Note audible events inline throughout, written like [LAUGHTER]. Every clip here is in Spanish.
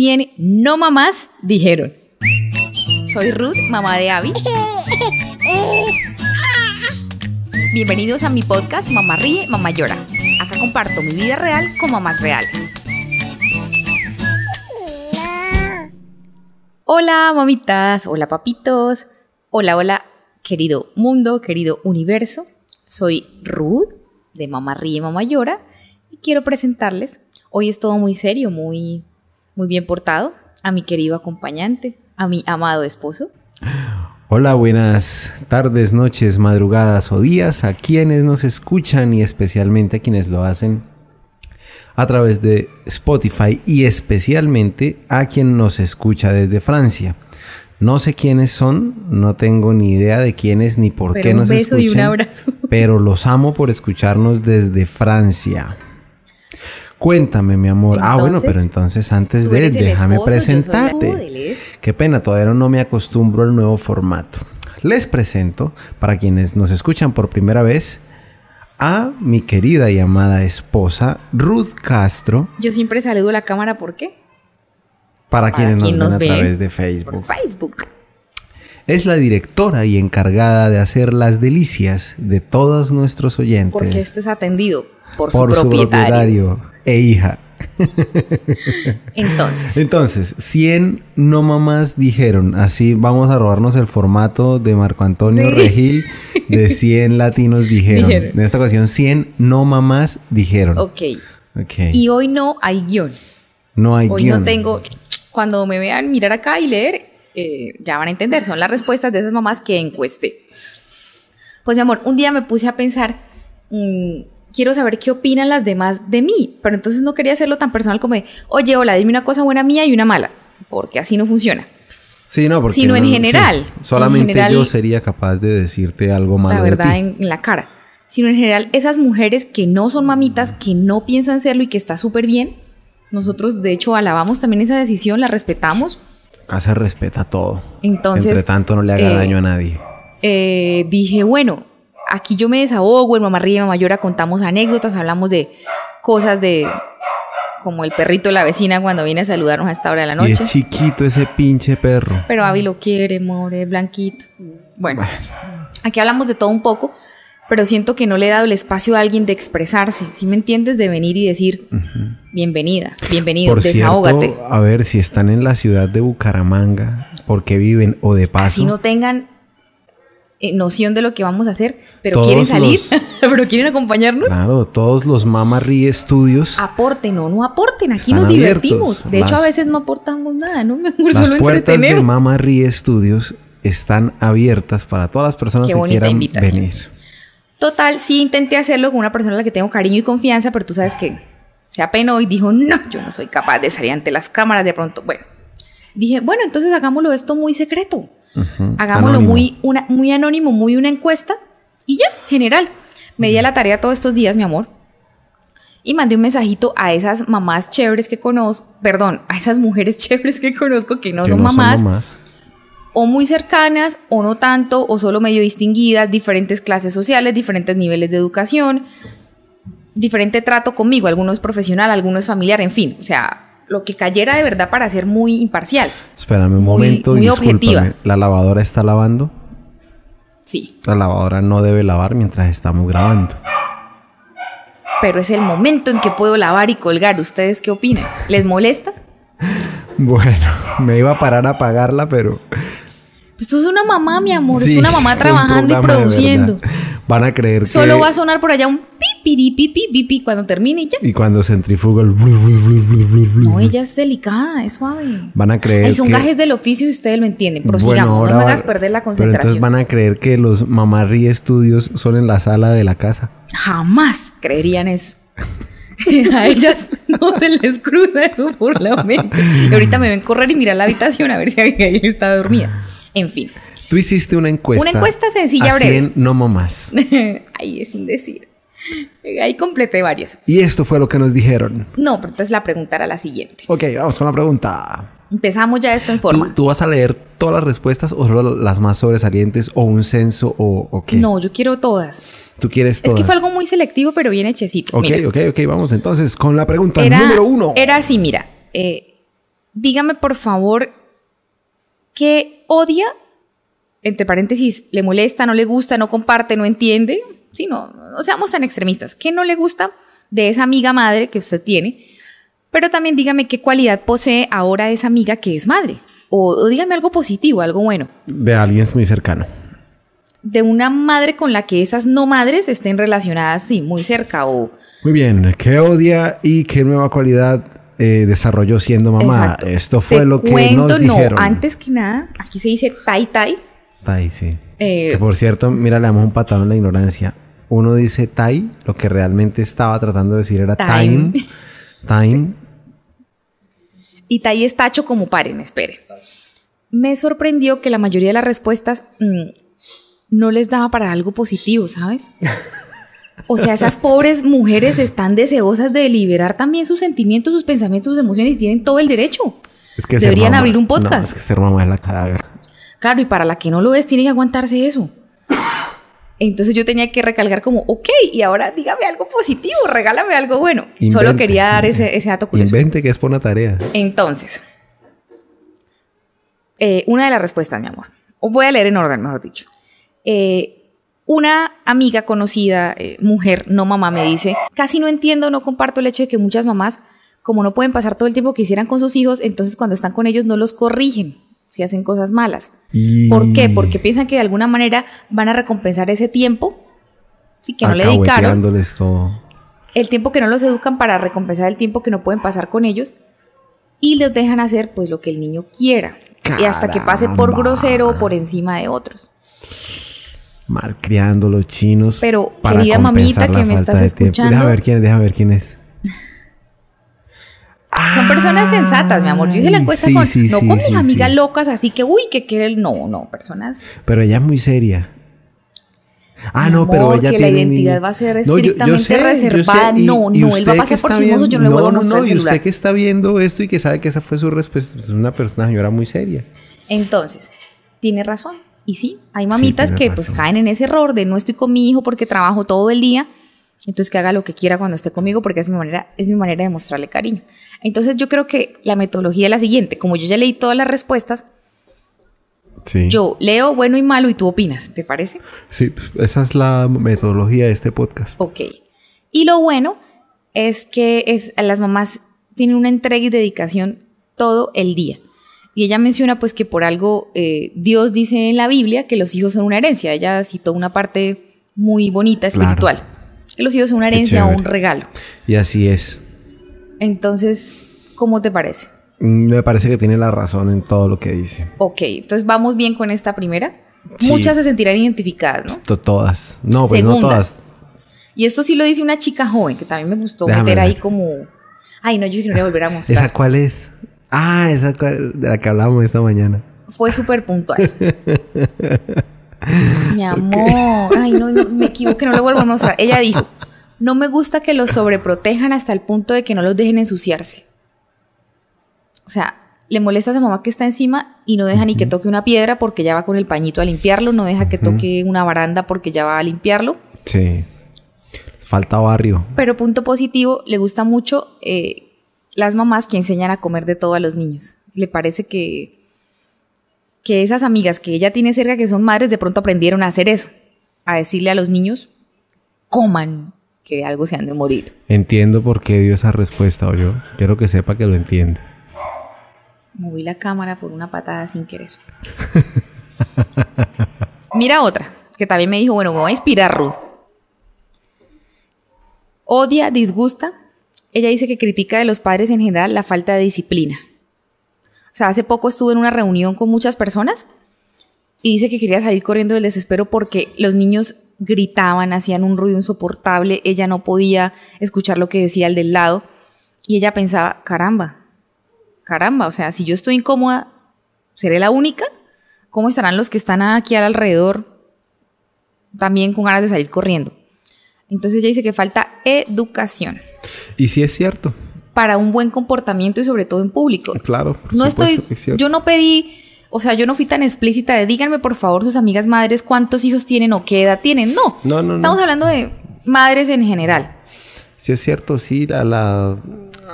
100 no mamás dijeron. Soy Ruth, mamá de Abby. Bienvenidos a mi podcast Mamá Ríe, Mamá Llora. Acá comparto mi vida real con mamás reales. Hola mamitas, hola papitos, hola, hola querido mundo, querido universo. Soy Ruth de Mamá Ríe, Mamá Llora y quiero presentarles, hoy es todo muy serio, muy, muy bien portado, a mi querido acompañante, a mi amado esposo. Hola, buenas tardes, noches, madrugadas o días a quienes nos escuchan y especialmente a quienes lo hacen a través de Spotify y especialmente a quien nos escucha desde Francia. No sé quiénes son, no tengo ni idea de quiénes ni por Pero qué un nos beso escuchan. y un abrazo. Pero los amo por escucharnos desde Francia. Cuéntame, mi amor. ah, bueno, pero entonces antes de déjame esposo, presentarte. Qué pena, todavía no me acostumbro al nuevo formato. Les presento, para quienes nos escuchan por primera vez, a mi querida y amada esposa, Ruth Castro, Yo siempre saludo la cámara, ¿por qué? para, Para quienes nos quien ven nos a través de Por Facebook. Facebook. Es la directora y encargada de hacer las delicias de todos nuestros oyentes. Porque esto es atendido por, por su propietario. e hija. [LAUGHS] Entonces, Entonces, 100 no mamás dijeron, así vamos a robarnos el formato de Marco Antonio Sí. Regil de [LAUGHS] 100 latinos dijeron. Dijeron. En esta ocasión 100 no mamás dijeron. ok. Ok. Y hoy no hay guion. no hay Hoy guion. no tengo. Cuando me vean mirar acá y leer, eh, ya van a entender. Son las respuestas de esas mamás que encuesté. Pues mi amor, un día me puse a pensar. mm, quiero saber qué opinan las demás de mí. Pero entonces no quería hacerlo tan personal como de, oye, hola, dime una cosa buena mía y una mala. Porque así no funciona. Sí, no, porque sino en general. sí. Solamente En general- yo sería capaz de decirte algo malo la de verdad ti. en, en la cara, sino en general esas mujeres que no son mamitas, que no piensan serlo y que está súper bien. Nosotros de hecho alabamos también esa decisión, la respetamos. Se respeta todo. Entonces, Entre tanto no le haga eh, daño a nadie. Eh, dije, bueno, aquí yo me desahogo, el mamá ríe, mamá llora, contamos anécdotas, hablamos de cosas de como el perrito de la vecina cuando viene a saludarnos a esta hora de la Y noche. es chiquito ese pinche perro. Pero Abby lo quiere, more, blanquito. Bueno, aquí hablamos de todo un poco, pero siento que no le he dado el espacio a alguien de expresarse. Si me entiendes, de venir y decir, bienvenida, bienvenido, Por desahógate. cierto, a ver si están en la ciudad de Bucaramanga, porque viven o de paso. Así no tengan noción de lo que vamos a hacer, pero Todos quieren salir, los- [LAUGHS] pero quieren acompañarnos. Claro, todos los Mama Rie Studios, Aporten o no aporten, aquí nos abiertos. divertimos. De hecho, a veces no aportamos nada, ¿no? [LAUGHS] Las solo puertas de entretener. Mama Rie Studios están abiertas para todas las personas Qué que quieran invitación. venir. Total, sí intenté hacerlo con una persona a la que tengo cariño y confianza, pero tú sabes que se apenó y dijo, no, yo no soy capaz de salir ante las cámaras de pronto. Bueno, dije, bueno, entonces hagámoslo esto muy secreto. Ujú, Hagámoslo anónimo. muy, una, muy anónimo, muy una encuesta y ya, general. Me di a la tarea todos estos días, mi amor. Y mandé un mensajito a esas mamás chéveres que conozco, perdón, a esas mujeres [LAUGHS] chéveres que conozco que no Que son mamás, mamás. o muy cercanas, o no tanto, o solo medio distinguidas, diferentes clases sociales, diferentes niveles de educación, diferente trato conmigo, algunos profesional, algunos familiar, en fin, o sea, lo que cayera de verdad para ser muy imparcial. Espérame un momento muy objetiva. ¿La lavadora está lavando? Sí, La lavadora no debe lavar mientras estamos grabando. pero es el momento en que puedo lavar y colgar. ¿Ustedes qué opinan? ¿Les molesta? [LAUGHS] Bueno, me iba a parar a apagarla, pero... Pues tú es una mamá, mi amor, Sí, es una mamá un trabajando y produciendo. Van a creer que... Solo va a sonar por allá un pipiri, pipi, pipi cuando termine y ya. Y cuando centrifuga el... No, ella es delicada, es suave. Van a creer Ay, son que... gajes del oficio y ustedes lo entienden. Prosigamos, no me hagas perder la Pero entonces concentración. van a creer que los Mamarri Studios son en la sala de la casa. Jamás creerían eso. [LAUGHS] a ellas no se les cruza eso por la mente. Y ahorita me ven correr y mirar la habitación a ver si Abigail está dormida. En fin. Tú hiciste una encuesta. Una encuesta sencilla, a breve. 100 no mamás. [LAUGHS] Ahí es sin decir. Ahí completé varias. Y esto fue lo que nos dijeron. No, pero entonces la pregunta era la siguiente. Ok, vamos con la pregunta. Empezamos ya esto en ¿Tú, forma. tú vas a leer todas las respuestas o solo las más sobresalientes o un censo o, o qué? No, yo quiero todas. Tú quieres Es todas. que fue algo muy selectivo, pero bien hechecito. Ok, Mira. ok, ok. Vamos entonces con la pregunta era, número uno. Era así, mira. eh, dígame por favor qué odia, entre paréntesis, le molesta, no le gusta, no comparte, no entiende. Sí, no, no seamos tan extremistas. ¿Qué no le gusta de esa amiga madre que usted tiene? Pero también dígame qué cualidad posee ahora esa amiga que es madre. O, o dígame algo positivo, algo bueno. De alguien muy cercano. De una madre con la que esas no madres estén relacionadas, sí, muy cerca o... Muy bien, ¿qué odia y qué nueva cualidad eh, desarrolló siendo mamá? Exacto. Esto fue Te lo que cuento, nos dijeron. No, antes que nada, aquí se dice tai tai. Tai, sí. Eh, Que por cierto, mira, le damos un patado en la ignorancia. Uno dice Tai, lo que realmente estaba tratando de decir era time. Time. Time. Y tai es tacho como paren, espere. Me sorprendió que la mayoría de las respuestas mm, no les daba para algo positivo, ¿sabes? [LAUGHS] O sea, esas pobres mujeres están deseosas de liberar también sus sentimientos, sus pensamientos, sus emociones y tienen todo el derecho. Es que Deberían mamá- abrir un No, podcast. es que ser mamá es la. Claro, y para la que no lo es, tiene que aguantarse eso. Entonces yo tenía que recalcar como, ok, y ahora dígame algo positivo, regálame algo bueno. Solo quería dar ese, ese dato curioso. Invente que es por una tarea. Entonces, eh, una de las respuestas, mi amor. O voy a leer en orden, mejor dicho. Eh, una amiga conocida, eh, mujer, no mamá, me dice, casi no entiendo, no comparto el hecho de que muchas mamás, como no pueden pasar todo el tiempo que hicieran con sus hijos, entonces cuando están con ellos no los corrigen si hacen cosas malas. Y... ¿Por qué? Porque piensan que de alguna manera van a recompensar ese tiempo sí, que no le dedicaron, todo. el tiempo que no los educan para recompensar el tiempo que no pueden pasar con ellos y les dejan hacer pues lo que el niño quiera y hasta que pase por grosero o por encima de otros. Malcriando los chinos. Pero, para querida mamita que la me estás escuchando. Déjame ver quién es, déjame ver quién es. Son personas sensatas, mi amor. Yo hice la encuesta sí, con, sí, no sí, con sí, mis amigas sí. locas, así que, uy, que quiere el... No, no, personas... Pero ella es muy seria. Ah, Mi no, pero ella que la tiene un identidad va a ser No, yo- yo estrictamente sé, yo sé. reservada. Y- No, no, él va a pasar por chismoso, yo no le viendo- vuelvo a no, mostrar no, el y usted que está viendo esto y que sabe que esa fue su respuesta, es una persona, señora muy seria. Entonces, tiene razón. Y sí, hay mamitas que pues caen en ese error de no estoy con mi hijo porque trabajo todo el día. Entonces que haga lo que quiera cuando esté conmigo porque es mi manera, es mi manera de mostrarle cariño. Entonces yo creo que la metodología es la siguiente. Como yo ya leí todas las respuestas, Sí. yo leo bueno y malo y tú opinas. ¿Te parece? Sí, esa es la metodología de este podcast. Ok. Y lo bueno es que es, las mamás tienen una entrega y dedicación todo el día. Y ella menciona pues que por algo eh, Dios dice en la Biblia que los hijos son una herencia. Ella citó una parte muy bonita, Claro. espiritual. Que los hijos son una herencia o un regalo. Y así es. Entonces, ¿cómo te parece? Mm, Me parece que tiene la razón en todo lo que dice. Ok, entonces vamos bien con esta primera. Sí. Muchas se sentirán identificadas, ¿no? To- Todas. No, pues no todas. Y esto sí lo dice una chica joven, que también me gustó Déjame meter ahí como... Ay, no, yo dije no voy a volver a mostrar. ¿Esa cuál es? Ah, esa de la que hablábamos esta mañana. Fue súper puntual. [LAUGHS] Mi amor. Ay, no, no, me equivoqué, no lo vuelvo a mostrar. Ella dijo, no me gusta que los sobreprotejan hasta el punto de que no los dejen ensuciarse. O sea, le molesta a esa mamá que está encima y no deja ni que toque una piedra porque ya va con el pañito a limpiarlo, no deja que toque una baranda porque ya va a limpiarlo. Sí. Falta barrio. Pero punto positivo, le gusta mucho eh, las mamás que enseñan a comer de todo a los niños. Le parece que, que esas amigas que ella tiene cerca, que son madres, de pronto aprendieron a hacer eso. A decirle a los niños, coman, que de algo se han de morir. Entiendo por qué dio esa respuesta, o yo. Quiero que sepa que lo entiendo. Moví la cámara por una patada sin querer. [LAUGHS] Mira otra, que también me dijo, bueno, me voy a inspirar, Ruth. Odia, disgusta. Ella dice que critica de los padres en general la falta de disciplina. O sea, hace poco estuve en una reunión con muchas personas y dice que quería salir corriendo del desespero porque los niños gritaban, hacían un ruido insoportable, ella no podía escuchar lo que decía el del lado y ella pensaba, caramba, caramba, o sea, si yo estoy incómoda, ¿seré la única? ¿Cómo estarán los que están aquí al alrededor también con ganas de salir corriendo? Entonces ella dice que falta educación Y sí es cierto. para un buen comportamiento y sobre todo en público. Claro. por No supuesto estoy, es yo no pedí, o sea, yo no fui tan explícita de díganme por favor sus amigas madres cuántos hijos tienen o qué edad tienen. No, No, no, no. estamos hablando de madres en general. Sí es cierto, sí, a, la,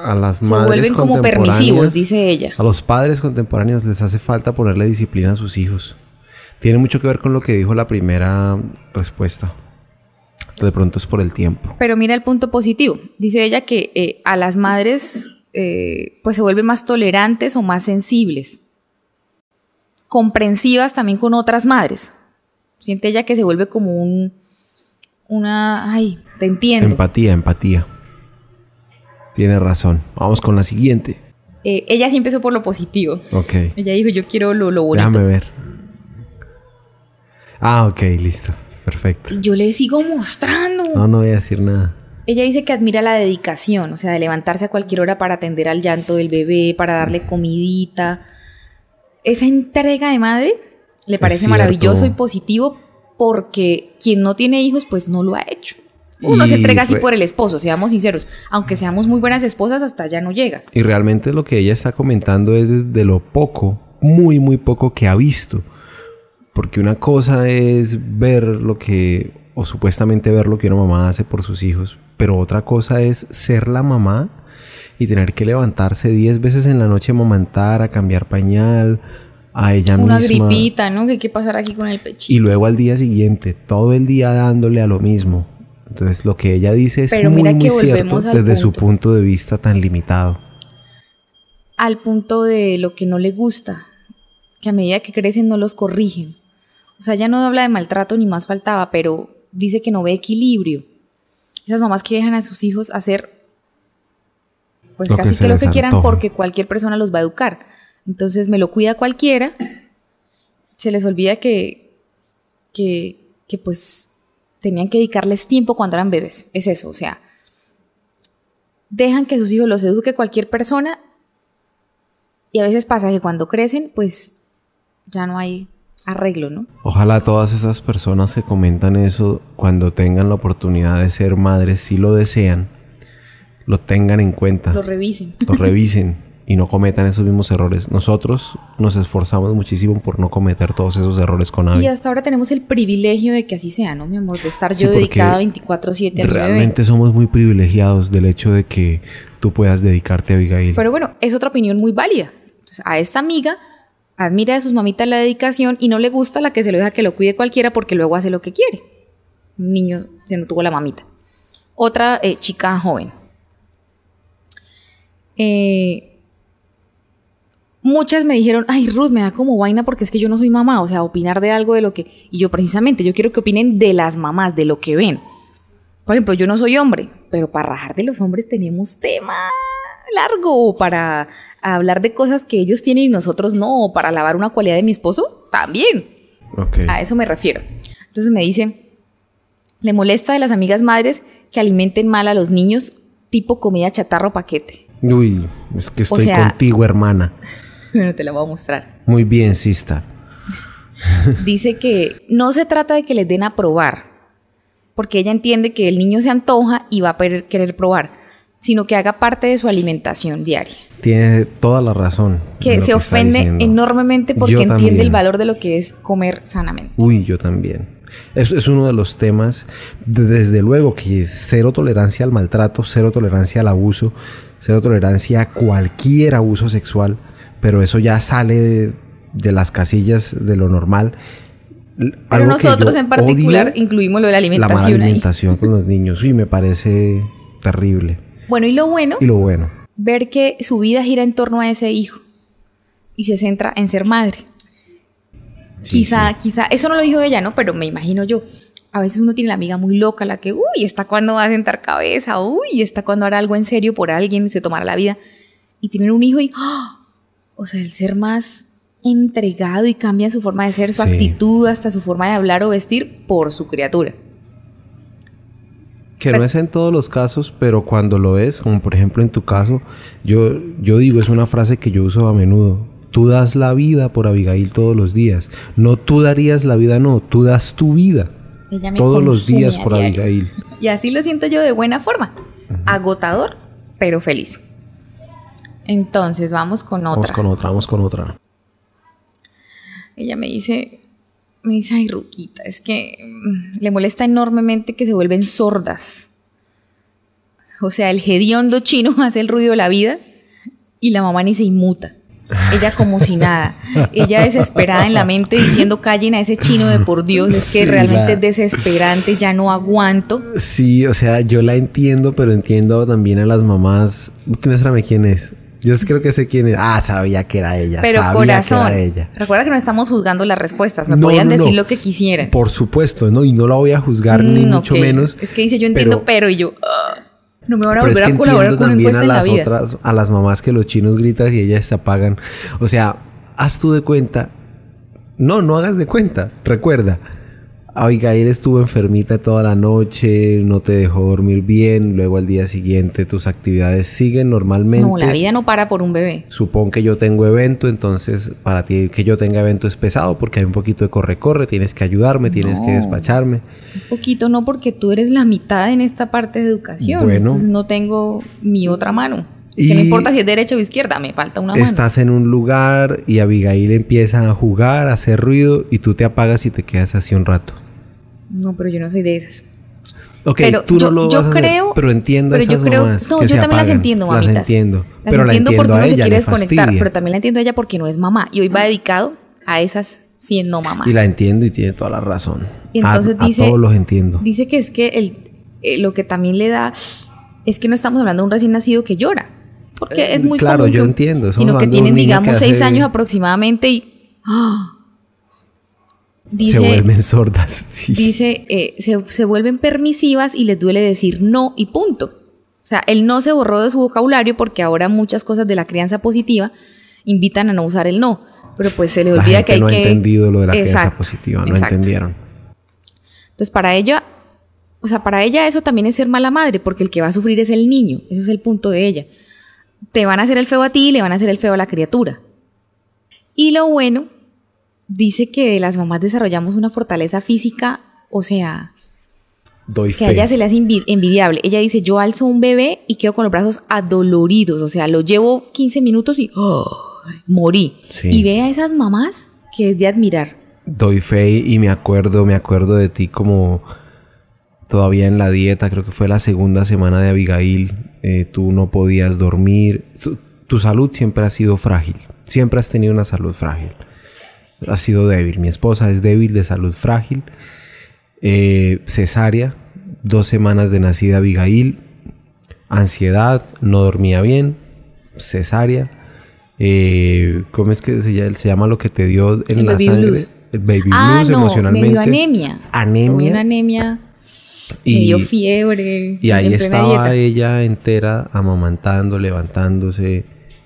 a las Se madres vuelven como permisivos, dice ella. A los padres contemporáneos les hace falta ponerle disciplina a sus hijos. Tiene mucho que ver con lo que dijo la primera respuesta. De pronto es por el tiempo. Pero mira el punto positivo. Dice ella que eh, a las madres eh, pues se vuelven más tolerantes o más sensibles. Comprensivas también con otras madres. Siente ella que se vuelve como un... Una... Ay, te entiendo. Empatía, empatía. Tiene razón. Vamos con la siguiente. Eh, ella sí empezó por lo positivo. Ok. Ella dijo, yo quiero lo, lo bonito. Déjame ver. Ah, ok, listo. Perfecto. Y yo le sigo mostrando. No, no voy a decir nada. Ella dice que admira la dedicación, o sea, de levantarse a cualquier hora para atender al llanto del bebé, para darle comidita. Esa entrega de madre le parece maravilloso y positivo porque quien no tiene hijos, pues no lo ha hecho. Uno Y se entrega así por el esposo, seamos sinceros. Aunque seamos muy buenas esposas, hasta allá no llega. Y realmente lo que ella está comentando es de lo poco, muy, muy poco que ha visto. Porque una cosa es ver lo que, o supuestamente ver lo que una mamá hace por sus hijos, pero otra cosa es ser la mamá y tener que levantarse 10 veces en la noche a mamantar, a cambiar pañal, a ella Una misma. gripita, ¿no? Que hay que pasar aquí con el pechito. Y luego al día siguiente, todo el día dándole a lo mismo. Entonces lo que ella dice es Pero muy, mira muy cierto desde su punto. punto de vista tan limitado. al punto de lo que no le gusta, que a medida que crecen no los corrigen. O sea, ya no habla de maltrato ni más faltaba, pero dice que no ve equilibrio. Esas mamás que dejan a sus hijos hacer pues Lo que casi se que lo que quieran porque cualquier persona los va a educar. Entonces me lo cuida cualquiera, se les olvida que, que, que pues tenían que dedicarles tiempo cuando eran bebés. Es eso, o sea, dejan que sus hijos los eduque cualquier persona y a veces pasa que cuando crecen, pues ya no hay arreglo, ¿no? Ojalá todas esas personas que comentan eso, cuando tengan la oportunidad de ser madres, si lo desean, lo tengan en cuenta, Lo lo, revisen. [LAUGHS] revisen y no cometan esos mismos errores. Nosotros nos esforzamos muchísimo por no cometer todos esos errores con Y Abby. hasta ahora tenemos el privilegio de que así sea, ¿no, mi amor? De estar Sí, yo porque dedicada 24/7 a bebé. Realmente somos muy privilegiados del hecho de que tú puedas dedicarte a Abigail. Pero bueno, es otra opinión muy válida. Entonces, a esta amiga admira de sus mamitas la dedicación y no le gusta la que se lo deja que lo cuide cualquiera porque luego hace lo que quiere. Un niño se no tuvo la mamita. Otra eh, chica joven. Eh, muchas me dijeron, ay Ruth, me da como vaina porque es que yo no soy mamá, o sea, opinar de algo de lo que... Y yo precisamente, yo quiero que opinen de las mamás, de lo que ven. Por ejemplo, yo no soy hombre, pero para rajar de los hombres tenemos tema largo para hablar de cosas que ellos tienen y nosotros no, o para alabar una cualidad de mi esposo, también. Ok. A eso me refiero. Entonces me dice, le molesta de las amigas madres que alimenten mal a los niños, tipo comida chatarra o paquete. Uy, es que estoy sea- contigo, hermana. [LAUGHS] Bueno, te la voy a mostrar. Muy bien, sister. [LAUGHS] Dice que no se trata de que les den a probar, porque ella entiende que el niño se antoja y va a querer probar, sino que haga parte de su alimentación diaria. Tiene toda la razón. Que se ofende enormemente porque Yo entiende también. el valor de lo que es comer sanamente. Uy, yo también. Es, es uno de los temas, de- desde luego que cero tolerancia al maltrato, cero tolerancia al abuso, cero tolerancia a cualquier abuso sexual, pero eso ya sale de, de las casillas de lo normal. Pero algo nosotros en particular odio, incluimos lo de la la mala alimentación ahí. alimentación con los niños. Uy, me parece terrible. Bueno, y lo bueno, Y lo bueno. ver que su vida gira en torno a ese hijo y se centra en ser madre. Sí, quizá, sí. quizá, eso no lo dijo ella, ¿no? Pero me imagino yo. A veces uno tiene la amiga muy loca, la que, uy, está cuando va a sentar cabeza, uy, está cuando hará algo en serio por alguien y se tomará la vida. Y tienen un hijo y, ¡ah! o sea, el ser más entregado y cambia su forma de ser, su Sí. actitud, hasta su forma de hablar o vestir por su criatura. Que no es en todos los casos, pero cuando lo es, como por ejemplo en tu caso, yo, yo digo, es una frase que yo uso a menudo. Tú das la vida por Abigail todos los días. No tú darías la vida, no, tú das tu vida todos los días por diario. Abigail. Y así lo siento yo de buena forma. Agotador, pero feliz. Entonces, vamos con otra. Vamos con otra, vamos con otra. Ella me dice, me dice, ay, Ruquita, es que mm, le molesta enormemente que se vuelven sordas. O sea, el hediondo chino [LAUGHS] hace el ruido de la vida y la mamá ni se inmuta. Ella como si nada. Ella desesperada en la mente diciendo callen a ese chino de por Dios. Es que Sí, realmente la- es desesperante, ya no aguanto. Sí, o sea, yo la entiendo, pero entiendo también a las mamás. Muéstrame quién es. Yo creo que sé quién es. Ah, sabía que era ella. Pero sabía corazón, que era ella. recuerda que no estamos juzgando las respuestas. Me No, podían no, no. decir lo que quisieran. Por supuesto, ¿no? Y no la voy a juzgar ni Mm, mucho menos. Es que dice yo entiendo, pero, y yo ah, no me van a Pero es volver que a colaborar con una también encuesta a en la las vida. otras, a las mamás que los chinos gritan y ellas se apagan. O sea, haz tú de cuenta. No, no hagas de cuenta. Recuerda, Abigail estuvo enfermita toda la noche, no te dejó dormir bien, luego al día siguiente tus actividades siguen normalmente. No, la vida no para por un bebé. Supón que yo tengo evento, entonces para ti que yo tenga evento es pesado porque hay un poquito de corre-corre, tienes que ayudarme, tienes que despacharme. Un poquito no, porque tú eres la mitad en esta parte de educación. Bueno. Entonces no tengo mi otra mano. Y- Que no importa si es derecha o izquierda, me falta una mano. Estás en un lugar y Abigail empieza a jugar, a hacer ruido y tú te apagas y te quedas así un rato. No, pero yo no soy de esas. Ok, Pero tú yo- no lo yo vas a hacer, creo- pero entiendo pero yo esas creo- mamás no, que yo se también las entiendo, Las mamitas. entiendo, Las pero la entiendo entiendo porque a uno se quiere desconectar, pero también la entiendo a ella porque no es mamá. Y hoy va dedicado a esas siendo mamás. Y la entiendo y tiene toda la razón. Y entonces a, a dice- todos los entiendo. Dice que es que el, eh, lo que también le da es que no estamos hablando de un recién nacido que llora. Porque Eh, es muy claro, común yo que- entiendo, Sino que tienen, digamos, seis hace- años aproximadamente y... ¡ah! Dice, se vuelven sordas. [LAUGHS] sí. dice eh, se, se vuelven permisivas y les duele decir no y punto. O sea, el no se borró de su vocabulario porque ahora muchas cosas de la crianza positiva invitan a no usar el no. Pero pues se les la olvida gente que hay no que... ha entendido lo de la crianza positiva, no exacto. entendieron. Entonces, para ella, o sea, para ella eso también es ser mala madre, porque el que va a sufrir es el niño. Ese es el punto de ella. Te van a hacer el feo a ti y le van a hacer el feo a la criatura. Y lo bueno, dice que las mamás desarrollamos una fortaleza física, o sea, Doy que a fe. ella se le hace envi- envidiable. Ella dice, yo alzo un bebé y quedo con los brazos adoloridos, o sea, lo llevo 15 minutos y ¡ay! morí. Sí. Y ve a esas mamás que es de admirar. Doy fe y me acuerdo, me acuerdo de ti como todavía en la dieta, creo que fue la segunda semana de Abigail, eh, tú no podías dormir, tu salud siempre ha sido frágil, siempre has tenido una salud frágil, has sido débil, mi esposa es débil de salud frágil, Eh, cesárea, dos semanas de nacida Abigail, ansiedad, no dormía bien, cesárea. Eh, ¿Cómo es que se llama, se llama lo que te dio en El la baby sangre? blues. El baby ah, blues no, emocionalmente. me dio anemia. Anemia. Una anemia. Y- me dio fiebre. Y ahí estaba dieta. ella entera, amamantando, levantándose,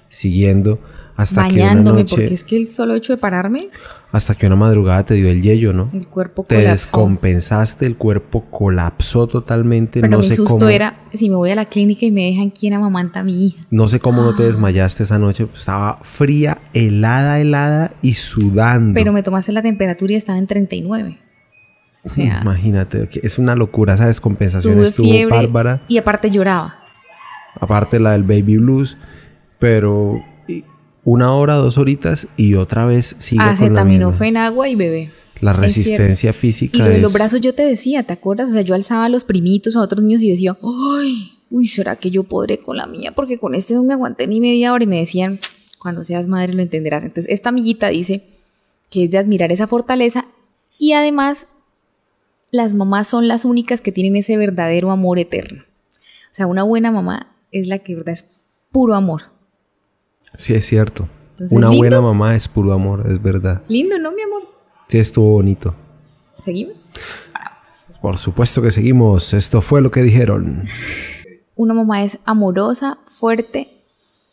siguiendo, hasta que bañándome, noche, porque es que el solo hecho de pararme, hasta que una madrugada te dio el yello, ¿no? el cuerpo Te colapsó. descompensaste, el cuerpo colapsó totalmente, Pero no mi sé susto cómo. era, si me voy a la clínica y me dejan quién amamanta a mi hija. No sé cómo Ah. no te desmayaste esa noche, pues, estaba fría, helada, helada y sudando. Pero me tomaste la temperatura y estaba en 39. O sea, Imagínate, que es una locura esa descompensación, tuve estuvo fiebre bárbara. y aparte lloraba. aparte la del baby blues, pero una hora, dos horitas y otra vez sigue con la misma. Acetaminofén, agua y bebé. La Es resistencia física Y lo de es los brazos yo te decía, ¿te acuerdas? O sea, yo alzaba a los primitos a otros niños y decía, ¡ay! Uy, ¿será que yo podré con la mía? Porque con este no me aguanté ni media hora y me decían, cuando seas madre lo entenderás. Entonces, esta amiguita dice que es de admirar esa fortaleza y además las mamás son las únicas que tienen ese verdadero amor eterno. O sea, una buena mamá es la que, verdad, es puro amor. Sí, es cierto. Entonces, una lindo. buena mamá es puro amor, es verdad. Lindo, ¿no, mi amor? Sí, estuvo bonito. ¿Seguimos? Por supuesto que seguimos. Esto fue lo que dijeron. Una mamá es amorosa, fuerte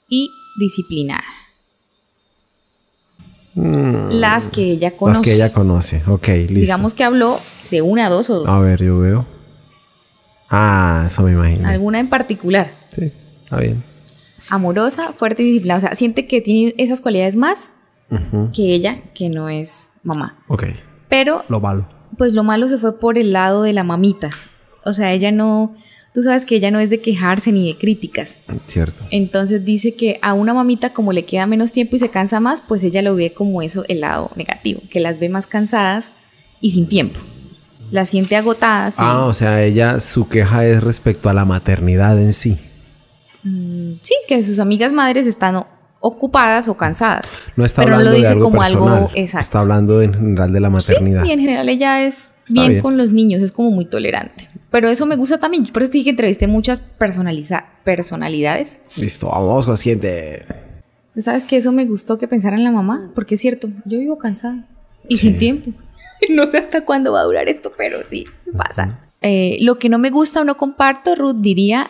y disciplinada. Las que ella conoce. Mm. Las que ella conoce. Ok, listo. Digamos que habló de una, dos o A ver, yo veo. Ah, eso me imagino. alguna en particular. Sí, está bien. Amorosa, fuerte y disciplinada. O sea, siente que tiene esas cualidades más que ella, que no es mamá. Ok, Pero, lo malo. pues lo malo se fue por el lado de la mamita. O sea, ella no. Tú sabes que ella no es de quejarse ni de críticas. Cierto. Entonces dice que a una mamita como le queda menos tiempo y se cansa más, pues ella lo ve como eso, el lado negativo, que las ve más cansadas y sin tiempo. la siente agotada. sí. Ah, o sea, ella, su queja es respecto a la maternidad en sí. Mm, sí, que sus amigas madres están ocupadas o cansadas. No está Pero no hablando lo dice de algo como algo personal. exacto. Está hablando en general de la maternidad. Sí, y en general ella es bien, bien. con los niños, es como muy tolerante. Pero eso me gusta también. Por eso dije que entrevisté muchas personaliza personalidades. Listo, vamos con la siguiente. ¿Tú sabes que eso me gustó que pensara en la mamá? Porque es cierto, yo vivo cansada y sin tiempo. [LAUGHS] No sé hasta cuándo va a durar esto, pero sí, pasa. Eh, lo que no me gusta o no comparto, Ruth, diría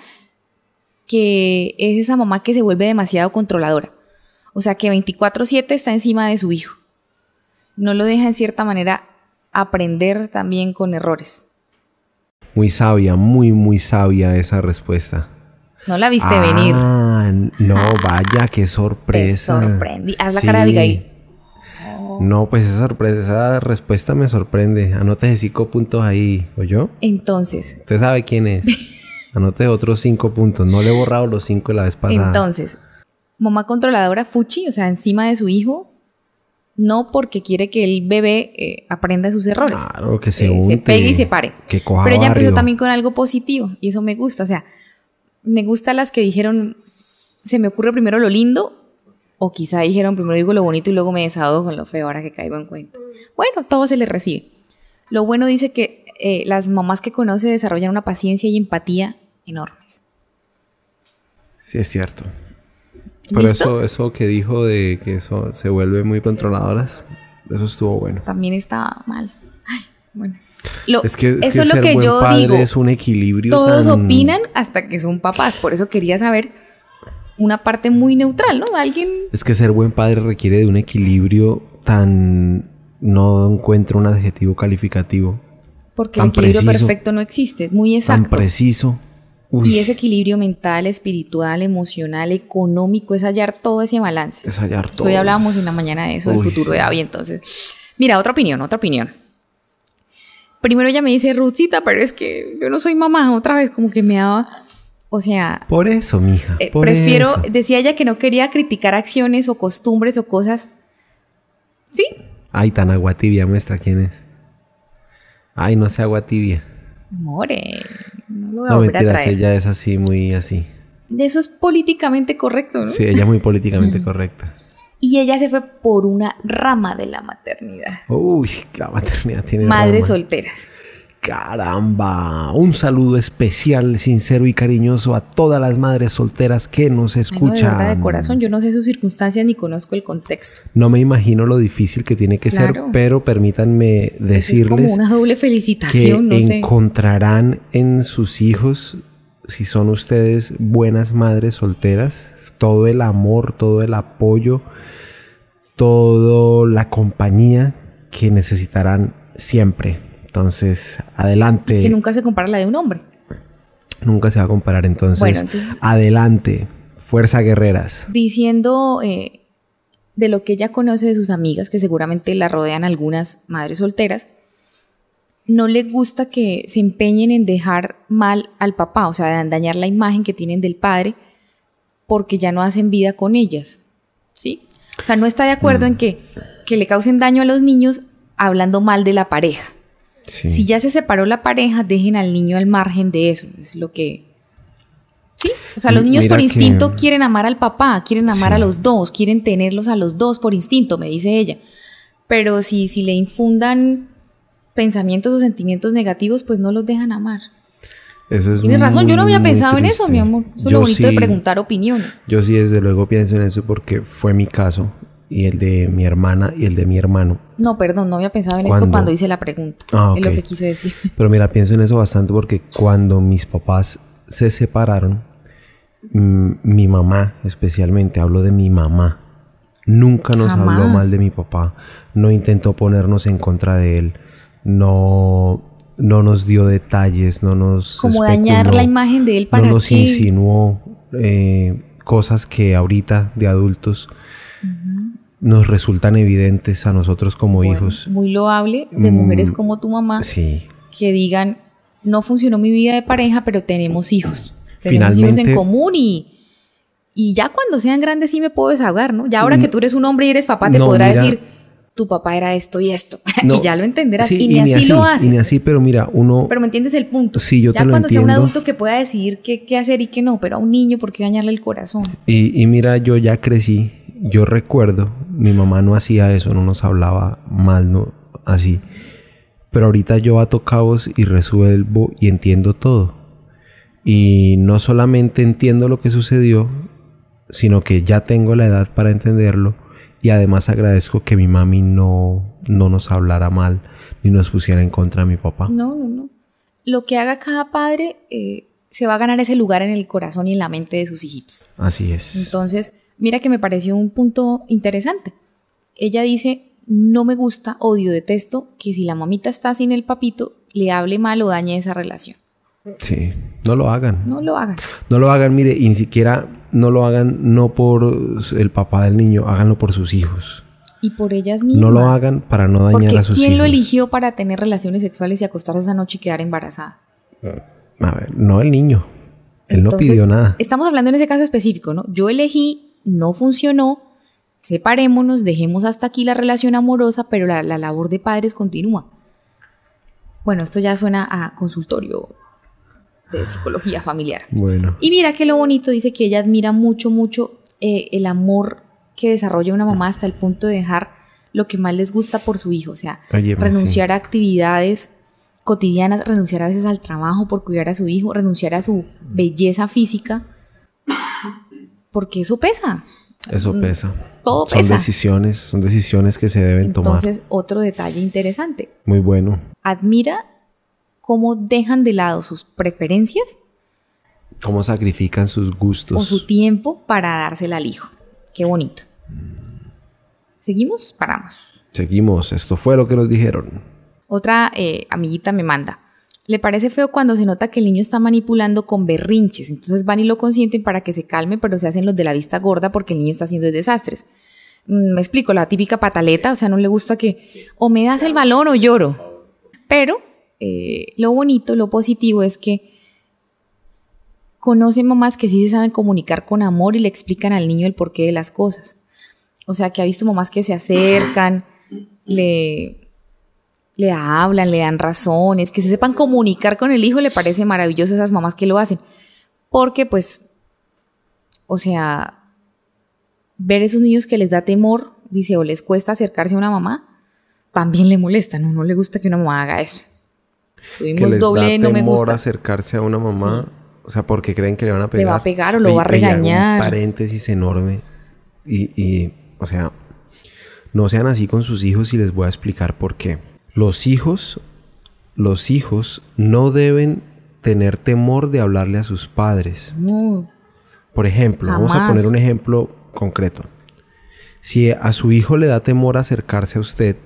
que es esa mamá que se vuelve demasiado controladora. O sea, que 24/7 está encima de su hijo. No lo deja en cierta manera aprender también con errores. Muy sabia, muy, muy sabia esa respuesta. No la viste venir. Ah, no, Ah, vaya, qué Te sorpresa. sorprendí. Haz la Sí. cara de Abigail. No, pues esa sorpresa, esa respuesta me sorprende. Anote cinco puntos ahí, ¿o yo? Entonces, Usted sabe quién es. [LAUGHS] Anote otros cinco puntos. No le he borrado los cinco de la vez pasada. Entonces, mamá controladora fuchi, o sea, encima de su hijo, no porque quiere que el bebé eh, aprenda sus errores. Claro, que se Eh, unte. se pegue y se pare. Que coja Pero ella empezó también con algo positivo y eso me gusta. O sea, me gusta las que dijeron, se me ocurre primero lo lindo, o quizá dijeron primero digo lo bonito y luego me desahogo con lo feo ahora que caigo en cuenta. Bueno, todo se le recibe. Lo bueno dice que eh, las mamás que conoce desarrollan una paciencia y empatía enormes. Sí, es cierto. Pero ¿Listo? eso, eso que dijo de que eso se vuelve muy controladoras, eso estuvo bueno. también está mal. Ay, bueno. Lo- Es que, es eso que es lo ser que buen yo padre digo. es un equilibrio Todos tan- opinan hasta que son papás. Por eso quería saber una parte muy neutral, ¿no? Alguien. Es que ser buen padre requiere de un equilibrio tan... No encuentro un adjetivo calificativo. Porque Tan el equilibrio preciso. perfecto no existe. Muy Tan exacto. preciso. Uy, Y ese equilibrio mental, espiritual, emocional, económico, es hallar todo ese balance. es hallar todo. Hoy hablábamos en la mañana de eso, del Uy, futuro sí. de Abby. Entonces, mira, otra opinión, otra opinión. Primero ella me dice, Ruthcita, pero es que yo no soy mamá. Otra vez, como que me daba. O sea, Por eso, mija. Eh, por prefiero, eso. decía ella que no quería criticar acciones o costumbres o cosas. Sí, Ay, tan agua tibia, muestra quién es. Ay, no sé agua tibia. more, no voy a a traer. ella es así, muy así. Eso es políticamente correcto, ¿no? Sí, ella es muy políticamente [LAUGHS] correcta. Y ella se fue por una rama de la maternidad. Uy, la maternidad tiene Madres rama. solteras. Caramba, un saludo especial, sincero y cariñoso a todas las madres solteras que nos Ay, no, de escuchan. verdad, de corazón, yo no sé sus circunstancias ni conozco el contexto. No me imagino lo difícil que tiene que ser, pero permítanme es decirles como una doble que felicitación, no sé. encontrarán en sus hijos, si son ustedes buenas madres solteras, todo el amor, todo el apoyo, toda la compañía que necesitarán siempre. Entonces, adelante. Que nunca se compara la de un hombre. Nunca se va a comparar. Entonces, Bueno, entonces- adelante. Fuerza guerreras. diciendo eh, de lo que ella conoce de sus amigas, que seguramente la rodean algunas madres solteras, no le gusta que se empeñen en dejar mal al papá, o sea, en dañar la imagen que tienen del padre, porque ya no hacen vida con ellas, ¿sí? O sea, no está de acuerdo Mm. en que, que le causen daño a los niños hablando mal de la pareja. Sí. Si ya se separó la pareja, dejen al niño al margen de eso. Es lo que. Sí. O sea, los niños mira por instinto que- quieren amar al papá, quieren amar Sí. a los dos, quieren tenerlos a los dos por instinto, me dice ella. Pero si, si le infundan pensamientos o sentimientos negativos, pues no los dejan amar. Eso es Tienes razón, yo no había pensado en eso, mi amor. Eso es Yo lo bonito de preguntar opiniones. Yo sí, desde luego pienso en eso porque fue mi caso y el de mi hermana y el de mi hermano. No, perdón, no había pensado en esto cuando hice la pregunta. Ah, Es lo que quise decir. [LAUGHS] Pero mira, pienso en eso bastante porque cuando mis papás se separaron, mm, mi mamá especialmente, hablo de mi mamá, nunca nos habló mal de mi papá, no intentó ponernos en contra de él, no, no nos dio detalles, no nos... Como dañar la imagen de él para No nos insinuó eh, cosas que ahorita de adultos nos resultan evidentes a nosotros como Bueno, hijos. Muy loable de Mm, mujeres como tu mamá Sí. que digan, no funcionó mi vida de pareja, pero tenemos hijos. Tenemos hijos Finalmente- en común y, y ya cuando sean grandes sí me puedo desahogar, ¿no? Ya ahora que tú eres un hombre y eres papá, te No, podrá mira, decir, tu papá era esto y esto. [LAUGHS] No. y ya lo entenderás. Sí, y ni así, lo hace. Y ni así, pero mira, uno... Pero me entiendes el punto. Sí, yo ya te lo cuando sea un adulto que pueda decidir qué, qué hacer y qué no, pero a un niño, ¿por qué dañarle el corazón? Y, y mira, yo ya crecí, yo recuerdo, mi mamá no hacía eso, no nos hablaba mal, no así. Pero ahorita yo ato cabos y resuelvo y entiendo todo. Y no solamente entiendo lo que sucedió, sino que ya tengo la edad para entenderlo. Y además agradezco que mi mami no, no nos hablara mal ni nos pusiera en contra de mi papá. No, no, no. Lo que haga cada padre eh, se va a ganar ese lugar en el corazón y en la mente de sus hijitos. Así es. Entonces, mira que me pareció un punto interesante. Ella dice, no me gusta, odio, detesto que si la mamita está sin el papito, le hable mal o dañe esa relación. Sí, no lo hagan. No lo hagan. No lo hagan, mire, y ni siquiera no lo hagan no por el papá del niño, háganlo por sus hijos. Y por ellas mismas. No lo hagan para no dañar Porque a sus ¿quién hijos. lo eligió para tener relaciones sexuales y acostarse esa noche y quedar embarazada? A ver, no el niño. Él no pidió nada. Estamos hablando en ese caso específico, ¿no? Yo elegí, no funcionó, separémonos, dejemos hasta aquí la relación amorosa, pero la, la labor de padres continúa. Bueno, esto ya suena a consultorio de psicología familiar. Bueno, Y mira que lo bonito dice que ella admira mucho, mucho eh, el amor que desarrolla una mamá hasta el punto de dejar lo que más les gusta por su hijo, o sea, renunciar a actividades cotidianas, renunciar a veces al trabajo por cuidar a su hijo, renunciar a su belleza física, porque eso pesa. eso Mm, pesa. Todo Son pesa. decisiones, son decisiones que se deben tomar. Entonces, otro detalle interesante, Muy bueno. admira cómo dejan de lado sus preferencias Cómo sacrifican sus o gustos. su tiempo para dársela al hijo. Qué bonito. ¿Seguimos? Paramos. Seguimos. Esto fue lo que nos dijeron. Otra eh, amiguita me manda. Le parece feo cuando se nota que el niño está manipulando con berrinches. Entonces van y lo consienten para que se calme, pero se hacen los de la vista gorda porque el niño está haciendo desastres. Mm, me explico, la típica pataleta, o sea, no le gusta que o me das el balón o lloro. Pero eh, lo bonito, lo positivo es que conoce mamás que sí se saben comunicar con amor y le explican al niño el porqué de las cosas. O sea, que ha visto mamás que se acercan, le, le hablan, le dan razones, que se sepan comunicar con el hijo, le parece maravilloso a esas mamás que lo hacen. Porque pues, o sea, ver esos niños que les da temor, dice, o les cuesta acercarse a una mamá, también le molesta, no, no le gusta que una mamá haga eso. Que Tuvimos les doble, da no me temor gusta. acercarse a una mamá. O sea, porque creen que le van a pegar. Le va a pegar o lo va a regañar. Un paréntesis enorme. Y, y, o sea, no sean así con sus hijos y les voy a explicar por qué. Los hijos, los hijos no deben tener temor de hablarle a sus padres. No, Por ejemplo, vamos a poner un ejemplo concreto. Si a su hijo le da temor acercarse a usted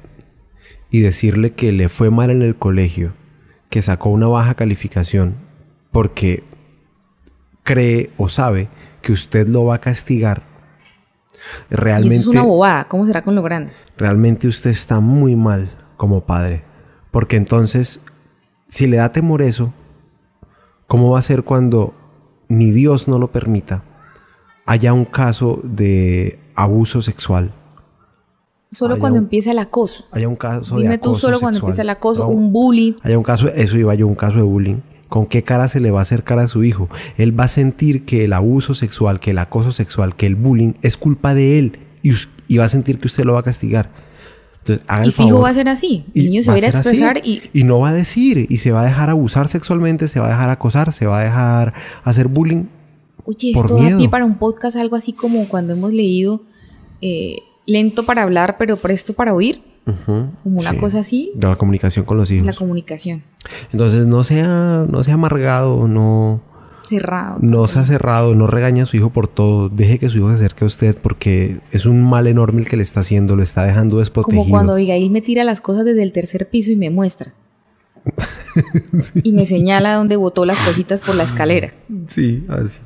y decirle que le fue mal en el colegio, que sacó una baja calificación, porque cree o sabe que usted lo va a castigar, y realmente, eso es una bobada, ¿cómo será con lo grande? realmente usted está muy mal como padre. Porque entonces, si le da temor eso, ¿cómo va a ser cuando ni Dios no lo permita? Haya un caso de abuso sexual. Solo cuando un- empieza el acoso. Haya un caso de Dime acoso tú solo cuando empieza el acoso, No, un bullying. Haya un caso, eso iba yo, un caso de bullying. ¿Con qué cara se le va a acercar a su hijo? Él va a sentir que el abuso sexual, que el acoso sexual, que el bullying es culpa de él y, y va a sentir que usted lo va a castigar. Entonces, haga Y el fijo favor. va a ser así. Y El niño se va a ir a ser así. expresar y Y no va a decir, y se va a dejar abusar sexualmente, se va a dejar acosar, se va a dejar hacer bullying. Oye, por esto da miedo. pie para un podcast, algo así como cuando hemos leído eh, lento para hablar, pero presto para oír, como una sí. cosa así, De la comunicación con los hijos. la comunicación. Entonces no sea, no sea amargado, no, Cerrado. no sea cerrado, no regañe a su hijo por todo. Deje que su hijo se acerque a usted porque es un mal enorme el que le está haciendo, lo está dejando desprotegido. Como cuando Abigail me tira las cosas desde el tercer piso y me muestra. [LAUGHS] Y me señala dónde botó las cositas por la escalera. Sí, así.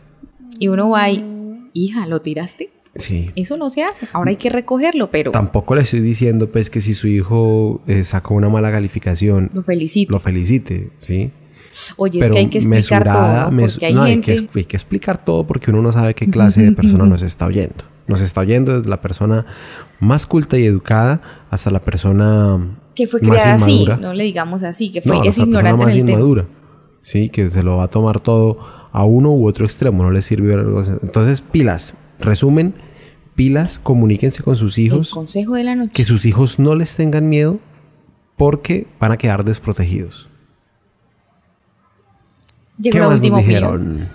Y uno va y, hija, ¿lo tiraste? Sí. Eso no se hace. Ahora hay que recogerlo, pero Tampoco le estoy diciendo pues que si su hijo eh, sacó una mala calificación, lo felicito. lo felicite, ¿sí? Oye, es que hay que explicar mesurada, todo, mesu- porque hay no, hay gente... que, hay que explicar todo porque uno no sabe qué clase de persona nos está oyendo. Nos está oyendo desde la persona más culta y educada hasta la persona Que fue más criada así, no le digamos así, que fue No, es hasta la persona ignorante más en el tema. inmadura. Sí, que se lo va a tomar todo a uno u otro extremo, no le sirve algo así. Entonces, pilas. Resumen, pilas, comuníquense con sus El hijos, consejo de la noche. que sus hijos no les tengan miedo porque van a quedar desprotegidos. Llegó ¿Qué la última opinión.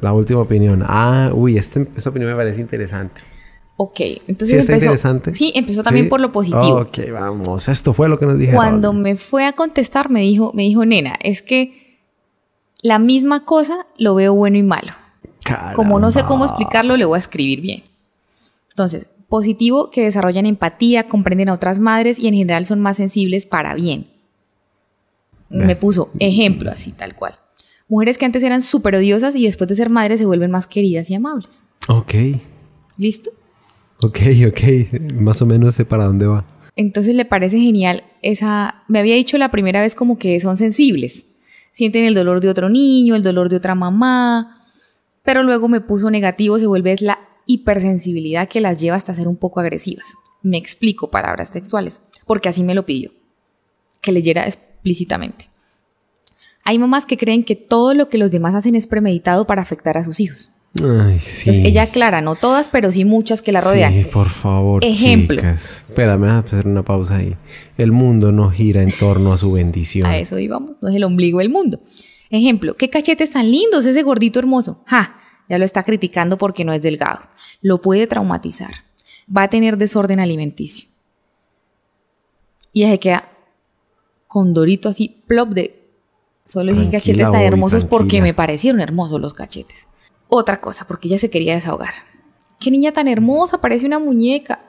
La última opinión. Ah, uy, este- esta opinión me parece interesante. Ok, entonces ¿Sí está empezó. interesante? Sí, empezó también Sí. por lo positivo. Ok, vamos. Esto fue lo que nos dijeron. Cuando me fue a contestar, me dijo, me dijo, nena, es que la misma cosa lo veo bueno y malo. Como no sé cómo explicarlo, le voy a escribir bien. Entonces, positivo, que desarrollan empatía, comprenden a otras madres y en general son más sensibles para bien. Me puso ejemplo así, tal cual. Mujeres que antes eran súper odiosas y después de ser madres se vuelven más queridas y amables. Ok, ¿Listo? ok, ok. Más o menos sé para dónde va. Entonces le parece genial esa... Me había dicho la primera vez como que son sensibles. Sienten el dolor de otro niño, el dolor de otra mamá. Pero luego me puso negativo, se vuelve la hipersensibilidad que las lleva hasta ser un poco agresivas. Me explico palabras textuales, porque así me lo pidió. Que leyera explícitamente. Hay mamás que creen que todo lo que los demás hacen es premeditado para afectar a sus hijos. Ay, sí. Entonces ella aclara, no todas, pero sí muchas que la rodean. Sí, por favor. Ejemplo. Chicas. Espérame, déjame hacer una pausa ahí. El mundo no gira en torno a su bendición. A eso íbamos, no es el ombligo del mundo. Ejemplo, qué cachetes tan lindos, ese gordito hermoso. Ja, ya lo está criticando porque no es delgado. Lo puede traumatizar. Va a tener desorden alimenticio. Y ella se queda con Dorito así, plop de... Solo dije cachetes tan hermosos porque me parecieron hermosos los cachetes. Otra cosa, porque ella se quería desahogar. Qué niña tan hermosa, parece una muñeca.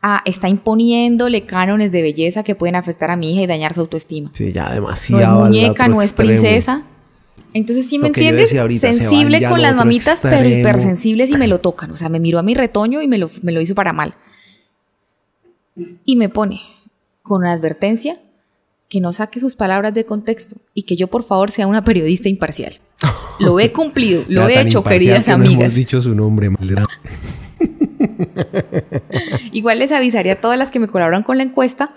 Ah, está imponiéndole cánones de belleza que pueden afectar a mi hija y dañar su autoestima. Sí, ya No es demasiado. muñeca, no es extremo. princesa. Entonces, sí me entiendes, ahorita, sensible con las mamitas, pero extremo. hipersensibles y me lo tocan. O sea, me miró a mi retoño y me lo, me lo hizo para mal. Y me pone con una advertencia que no saque sus palabras de contexto y que yo, por favor, sea una periodista imparcial. Lo he cumplido, lo he hecho, queridas que no amigas. hemos dicho su nombre. [LAUGHS] Igual les avisaré a todas las que me colaboran con la encuesta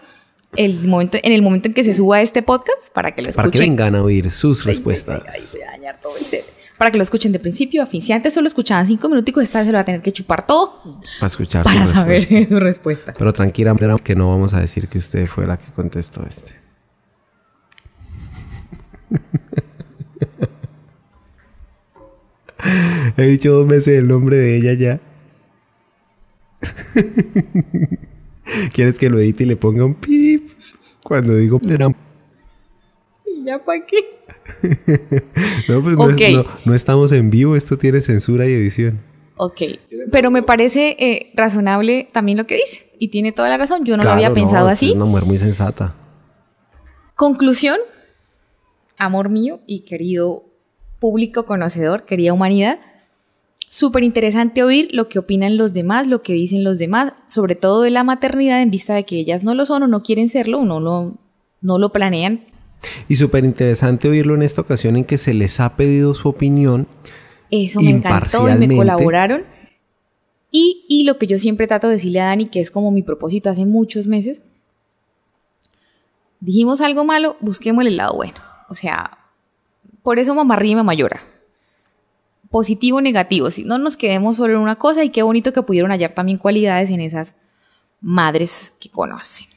el momento, en el momento en que se suba este podcast para que lo Para que escuchen. vengan a oír sus Ay, respuestas. ay, ay, voy a dañar todo el set. Para que lo escuchen de principio a fin. Si antes solo escuchaban cinco minuticos, esta vez se lo va a tener que chupar todo Para escuchar para su saber respuesta. [LAUGHS] su respuesta. Pero tranquila, que no vamos a decir que usted fue la que contestó este. He dicho dos veces el nombre de ella ya. ¿Quieres que lo edite y le ponga un pip? Cuando digo Malena. ¿Y ya para qué? [LAUGHS] No, pues no, es- Ok. no- no estamos en vivo, esto tiene censura y edición. Ok. Pero me parece eh, razonable también lo que dice. Y tiene toda la razón. Yo no Claro, lo había pensado así. una mujer muy sensata. Conclusión, amor mío y querido público conocedor, querida humanidad, súper interesante oír lo que opinan los demás, lo que dicen los demás, sobre todo de la maternidad en vista de que ellas no lo son o no quieren serlo o no lo, no lo planean. Y súper interesante oírlo en esta ocasión en que se les ha pedido su opinión. Eso me encantó y me colaboraron. Y, y lo que yo siempre trato de decirle a Dani, que es como mi propósito hace muchos meses, dijimos algo malo, busquemos el lado bueno. O sea, por eso mamá ríe y mamá llora. Positivo o negativo, si no nos quedemos solo en una cosa y qué bonito que pudieron hallar también cualidades en esas madres que conocen.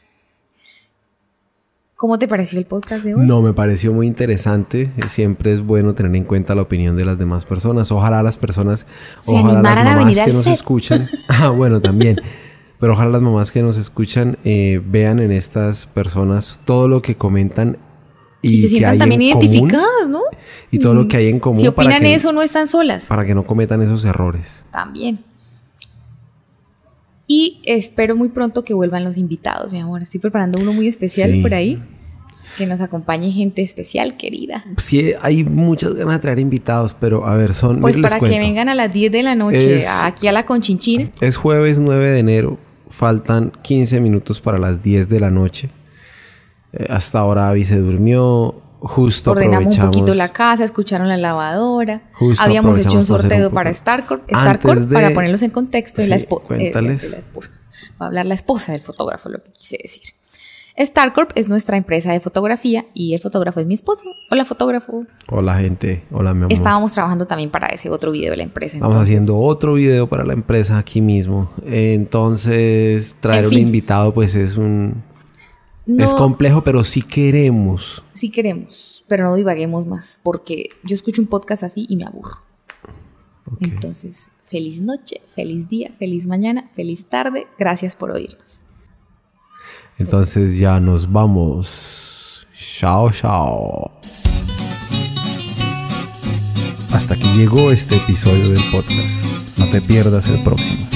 ¿Cómo te pareció el podcast de hoy? No, me pareció muy interesante. Siempre es bueno tener en cuenta la opinión de las demás personas. Ojalá las personas, Se ojalá las a mamás venir que nos set. escuchan. [LAUGHS] [LAUGHS] ah, bueno, también. Pero ojalá las mamás que nos escuchan eh, vean en estas personas todo lo que comentan y, y se sientan también común, identificadas, ¿no? y todo lo que hay en común Si para opinan que, eso, no están solas. para que no cometan esos errores. También. Y espero muy pronto que vuelvan los invitados, mi amor. Estoy preparando uno muy especial Sí. por ahí. Que nos acompañe gente especial, querida. Sí, hay muchas ganas de traer invitados, pero a ver, son. Pues para que vengan a las 10 de la noche Es- aquí a la Conchinchina. Es jueves 9 de enero. Faltan 15 minutos para las 10 de la noche. Eh, hasta ahora Abby se durmió. Justo Ordenamos un poquito la casa, escucharon la lavadora. Justo Habíamos hecho un sorteo un para Antes Starcorp de- para ponerlos en contexto. y la, Sí, espo- eh, la esposa. Va a hablar la esposa del fotógrafo, lo que quise decir. Starcorp es nuestra empresa de fotografía y el fotógrafo es mi esposo. Hola, fotógrafo. Hola gente, hola mi amor. Estábamos trabajando también para ese otro video de la empresa. Estamos entonces- haciendo otro video para la empresa aquí mismo. Entonces, traer En un fin. invitado pues es un... No, Es complejo, pero sí queremos. sí queremos, pero no divaguemos más, porque yo escucho un podcast así y me aburro. Entonces, feliz noche, feliz día, feliz mañana, feliz tarde. Gracias por oírnos. Entonces ya nos vamos. Chao, chao. Hasta aquí llegó este episodio del podcast. No te pierdas el próximo.